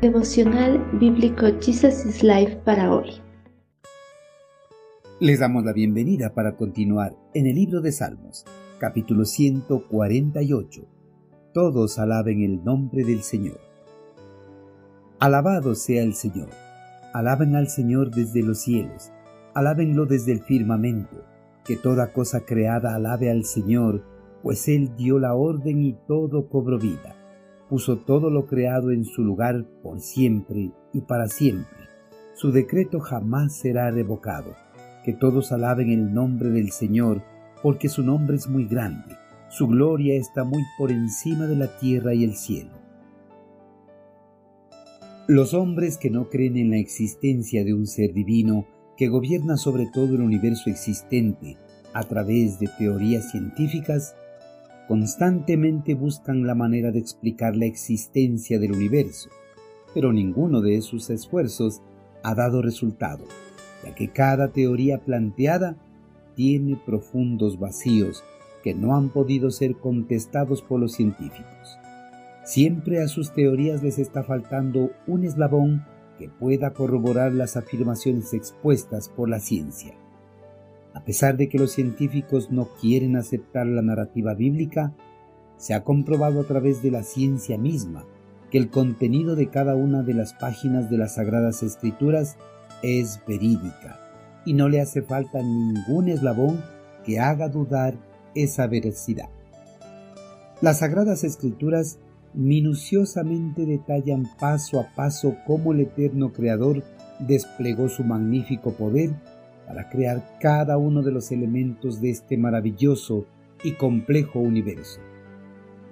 Devocional Bíblico Jesus is Life para hoy. Les damos la bienvenida para continuar en el libro de Salmos, capítulo 148. Todos alaben el nombre del Señor. Alabado sea el Señor. Alaben al Señor desde los cielos. Alábenlo desde el firmamento. Que toda cosa creada alabe al Señor, pues Él dio la orden y todo cobró vida puso todo lo creado en su lugar por siempre y para siempre. Su decreto jamás será revocado. Que todos alaben el nombre del Señor, porque su nombre es muy grande. Su gloria está muy por encima de la tierra y el cielo. Los hombres que no creen en la existencia de un ser divino que gobierna sobre todo el universo existente a través de teorías científicas constantemente buscan la manera de explicar la existencia del universo, pero ninguno de sus esfuerzos ha dado resultado, ya que cada teoría planteada tiene profundos vacíos que no han podido ser contestados por los científicos. Siempre a sus teorías les está faltando un eslabón que pueda corroborar las afirmaciones expuestas por la ciencia. A pesar de que los científicos no quieren aceptar la narrativa bíblica, se ha comprobado a través de la ciencia misma que el contenido de cada una de las páginas de las Sagradas Escrituras es verídica y no le hace falta ningún eslabón que haga dudar esa veracidad. Las Sagradas Escrituras minuciosamente detallan paso a paso cómo el eterno Creador desplegó su magnífico poder para crear cada uno de los elementos de este maravilloso y complejo universo.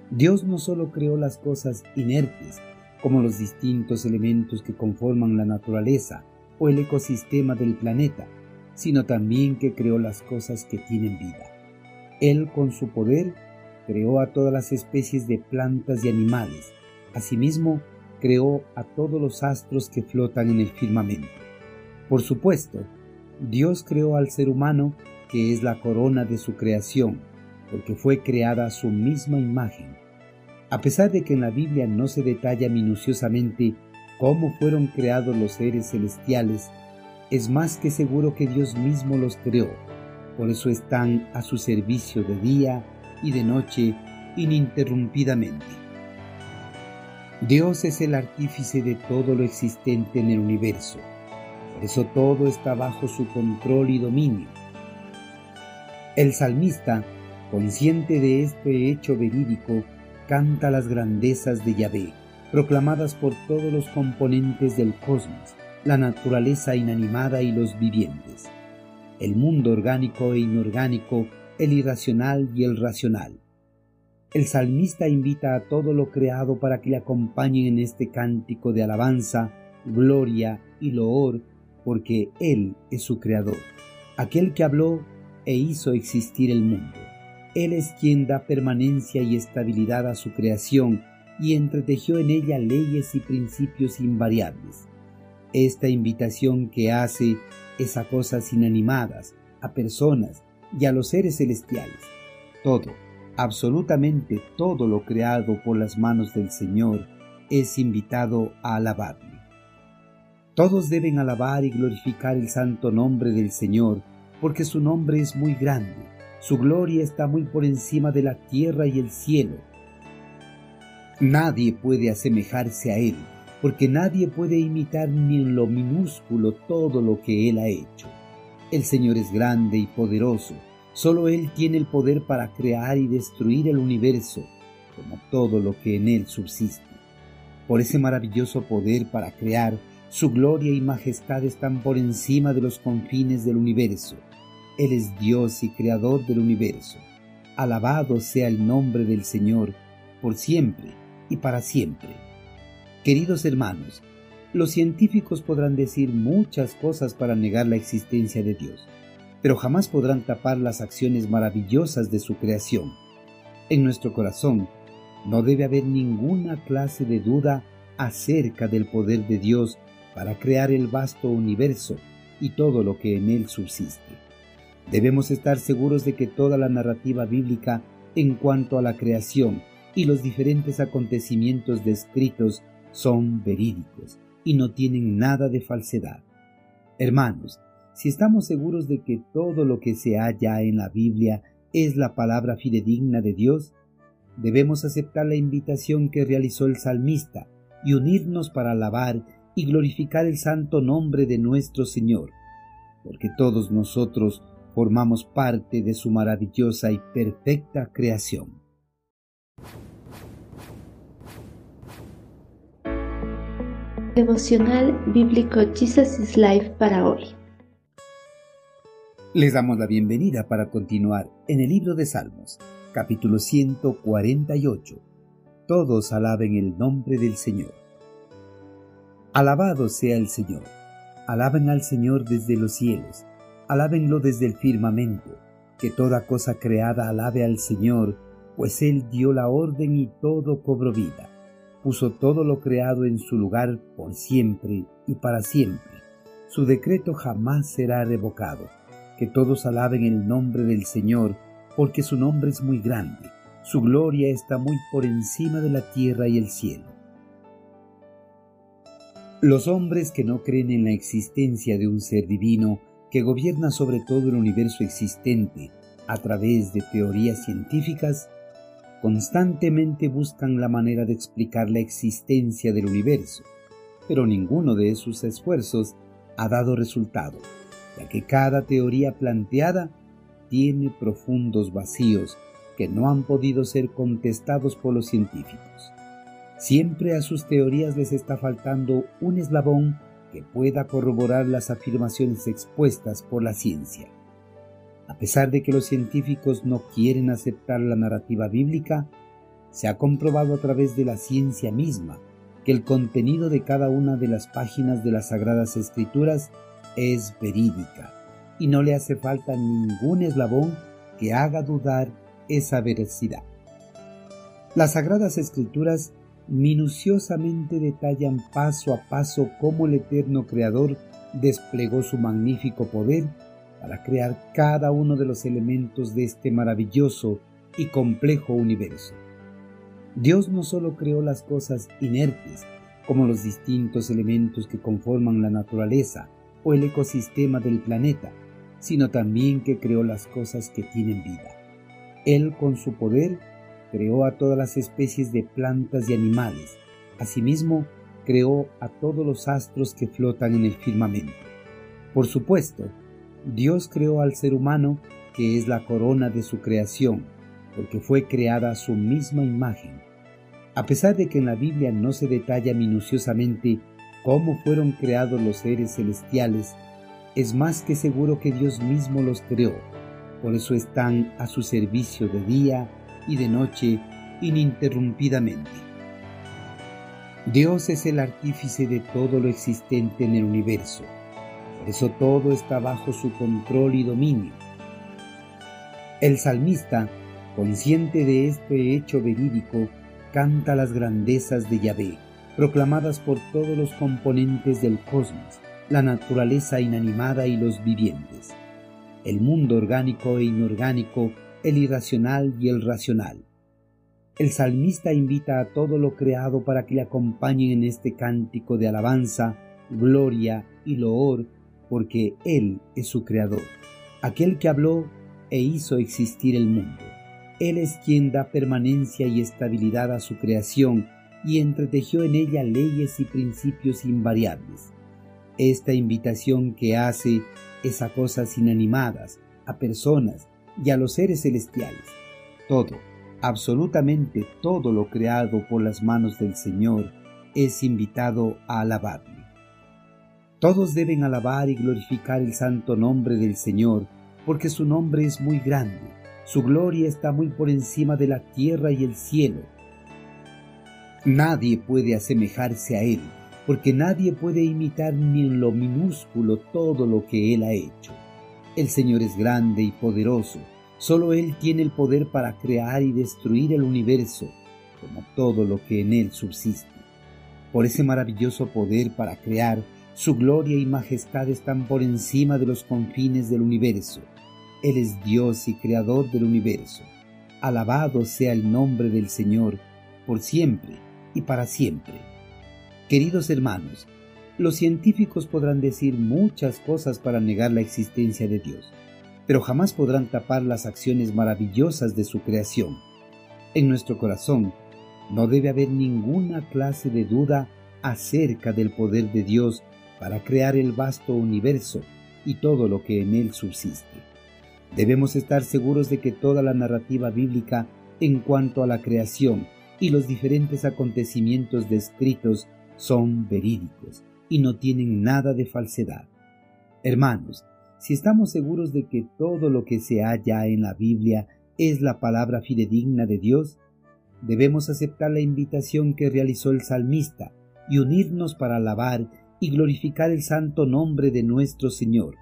Dios no solo creó las cosas inertes, como los distintos elementos que conforman la naturaleza o el ecosistema del planeta, sino también que creó las cosas que tienen vida. Él con su poder creó a todas las especies de plantas y animales. Asimismo, creó a todos los astros que flotan en el firmamento. Por supuesto, Dios creó al ser humano, que es la corona de su creación, porque fue creada a su misma imagen. A pesar de que en la Biblia no se detalla minuciosamente cómo fueron creados los seres celestiales, es más que seguro que Dios mismo los creó. Por eso están a su servicio de día y de noche ininterrumpidamente. Dios es el artífice de todo lo existente en el universo eso todo está bajo su control y dominio. El salmista, consciente de este hecho verídico, canta las grandezas de Yahvé, proclamadas por todos los componentes del cosmos, la naturaleza inanimada y los vivientes, el mundo orgánico e inorgánico, el irracional y el racional. El salmista invita a todo lo creado para que le acompañen en este cántico de alabanza, gloria y loor porque Él es su creador, aquel que habló e hizo existir el mundo. Él es quien da permanencia y estabilidad a su creación y entretejió en ella leyes y principios invariables. Esta invitación que hace es a cosas inanimadas, a personas y a los seres celestiales. Todo, absolutamente todo lo creado por las manos del Señor es invitado a alabarle. Todos deben alabar y glorificar el santo nombre del Señor, porque su nombre es muy grande, su gloria está muy por encima de la tierra y el cielo. Nadie puede asemejarse a Él, porque nadie puede imitar ni en lo minúsculo todo lo que Él ha hecho. El Señor es grande y poderoso, solo Él tiene el poder para crear y destruir el universo, como todo lo que en Él subsiste. Por ese maravilloso poder para crear, su gloria y majestad están por encima de los confines del universo. Él es Dios y creador del universo. Alabado sea el nombre del Señor, por siempre y para siempre. Queridos hermanos, los científicos podrán decir muchas cosas para negar la existencia de Dios, pero jamás podrán tapar las acciones maravillosas de su creación. En nuestro corazón no debe haber ninguna clase de duda acerca del poder de Dios para crear el vasto universo y todo lo que en él subsiste. Debemos estar seguros de que toda la narrativa bíblica en cuanto a la creación y los diferentes acontecimientos descritos son verídicos y no tienen nada de falsedad. Hermanos, si estamos seguros de que todo lo que se halla en la Biblia es la palabra fidedigna de Dios, debemos aceptar la invitación que realizó el salmista y unirnos para alabar y glorificar el santo nombre de nuestro Señor, porque todos nosotros formamos parte de su maravillosa y perfecta creación. Devocional Bíblico Jesus is Life para hoy. Les damos la bienvenida para continuar en el libro de Salmos, capítulo 148. Todos alaben el nombre del Señor. Alabado sea el Señor. Alaben al Señor desde los cielos. Alábenlo desde el firmamento. Que toda cosa creada alabe al Señor, pues Él dio la orden y todo cobró vida puso todo lo creado en su lugar por siempre y para siempre. Su decreto jamás será revocado. Que todos alaben el nombre del Señor, porque su nombre es muy grande. Su gloria está muy por encima de la tierra y el cielo. Los hombres que no creen en la existencia de un ser divino que gobierna sobre todo el universo existente a través de teorías científicas constantemente buscan la manera de explicar la existencia del universo, pero ninguno de sus esfuerzos ha dado resultado, ya que cada teoría planteada tiene profundos vacíos que no han podido ser contestados por los científicos. Siempre a sus teorías les está faltando un eslabón que pueda corroborar las afirmaciones expuestas por la ciencia. A pesar de que los científicos no quieren aceptar la narrativa bíblica, se ha comprobado a través de la ciencia misma que el contenido de cada una de las páginas de las Sagradas Escrituras es verídica y no le hace falta ningún eslabón que haga dudar esa veracidad. Las Sagradas Escrituras minuciosamente detallan paso a paso cómo el eterno Creador desplegó su magnífico poder para crear cada uno de los elementos de este maravilloso y complejo universo. Dios no solo creó las cosas inertes, como los distintos elementos que conforman la naturaleza o el ecosistema del planeta, sino también que creó las cosas que tienen vida. Él con su poder creó a todas las especies de plantas y animales. Asimismo, creó a todos los astros que flotan en el firmamento. Por supuesto, Dios creó al ser humano, que es la corona de su creación, porque fue creada a su misma imagen. A pesar de que en la Biblia no se detalla minuciosamente cómo fueron creados los seres celestiales, es más que seguro que Dios mismo los creó. Por eso están a su servicio de día y de noche ininterrumpidamente. Dios es el artífice de todo lo existente en el universo eso todo está bajo su control y dominio. El salmista, consciente de este hecho verídico, canta las grandezas de Yahvé, proclamadas por todos los componentes del cosmos, la naturaleza inanimada y los vivientes, el mundo orgánico e inorgánico, el irracional y el racional. El salmista invita a todo lo creado para que le acompañen en este cántico de alabanza, gloria y loor porque Él es su creador, aquel que habló e hizo existir el mundo. Él es quien da permanencia y estabilidad a su creación y entretejió en ella leyes y principios invariables. Esta invitación que hace es a cosas inanimadas, a personas y a los seres celestiales. Todo, absolutamente todo lo creado por las manos del Señor es invitado a alabarle. Todos deben alabar y glorificar el santo nombre del Señor, porque su nombre es muy grande, su gloria está muy por encima de la tierra y el cielo. Nadie puede asemejarse a Él, porque nadie puede imitar ni en lo minúsculo todo lo que Él ha hecho. El Señor es grande y poderoso, solo Él tiene el poder para crear y destruir el universo, como todo lo que en Él subsiste. Por ese maravilloso poder para crear, su gloria y majestad están por encima de los confines del universo. Él es Dios y creador del universo. Alabado sea el nombre del Señor, por siempre y para siempre. Queridos hermanos, los científicos podrán decir muchas cosas para negar la existencia de Dios, pero jamás podrán tapar las acciones maravillosas de su creación. En nuestro corazón no debe haber ninguna clase de duda acerca del poder de Dios para crear el vasto universo y todo lo que en él subsiste. Debemos estar seguros de que toda la narrativa bíblica en cuanto a la creación y los diferentes acontecimientos descritos son verídicos y no tienen nada de falsedad. Hermanos, si estamos seguros de que todo lo que se halla en la Biblia es la palabra fidedigna de Dios, debemos aceptar la invitación que realizó el salmista y unirnos para alabar y glorificar el santo nombre de nuestro Señor,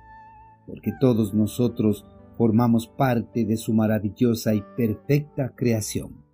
porque todos nosotros formamos parte de su maravillosa y perfecta creación.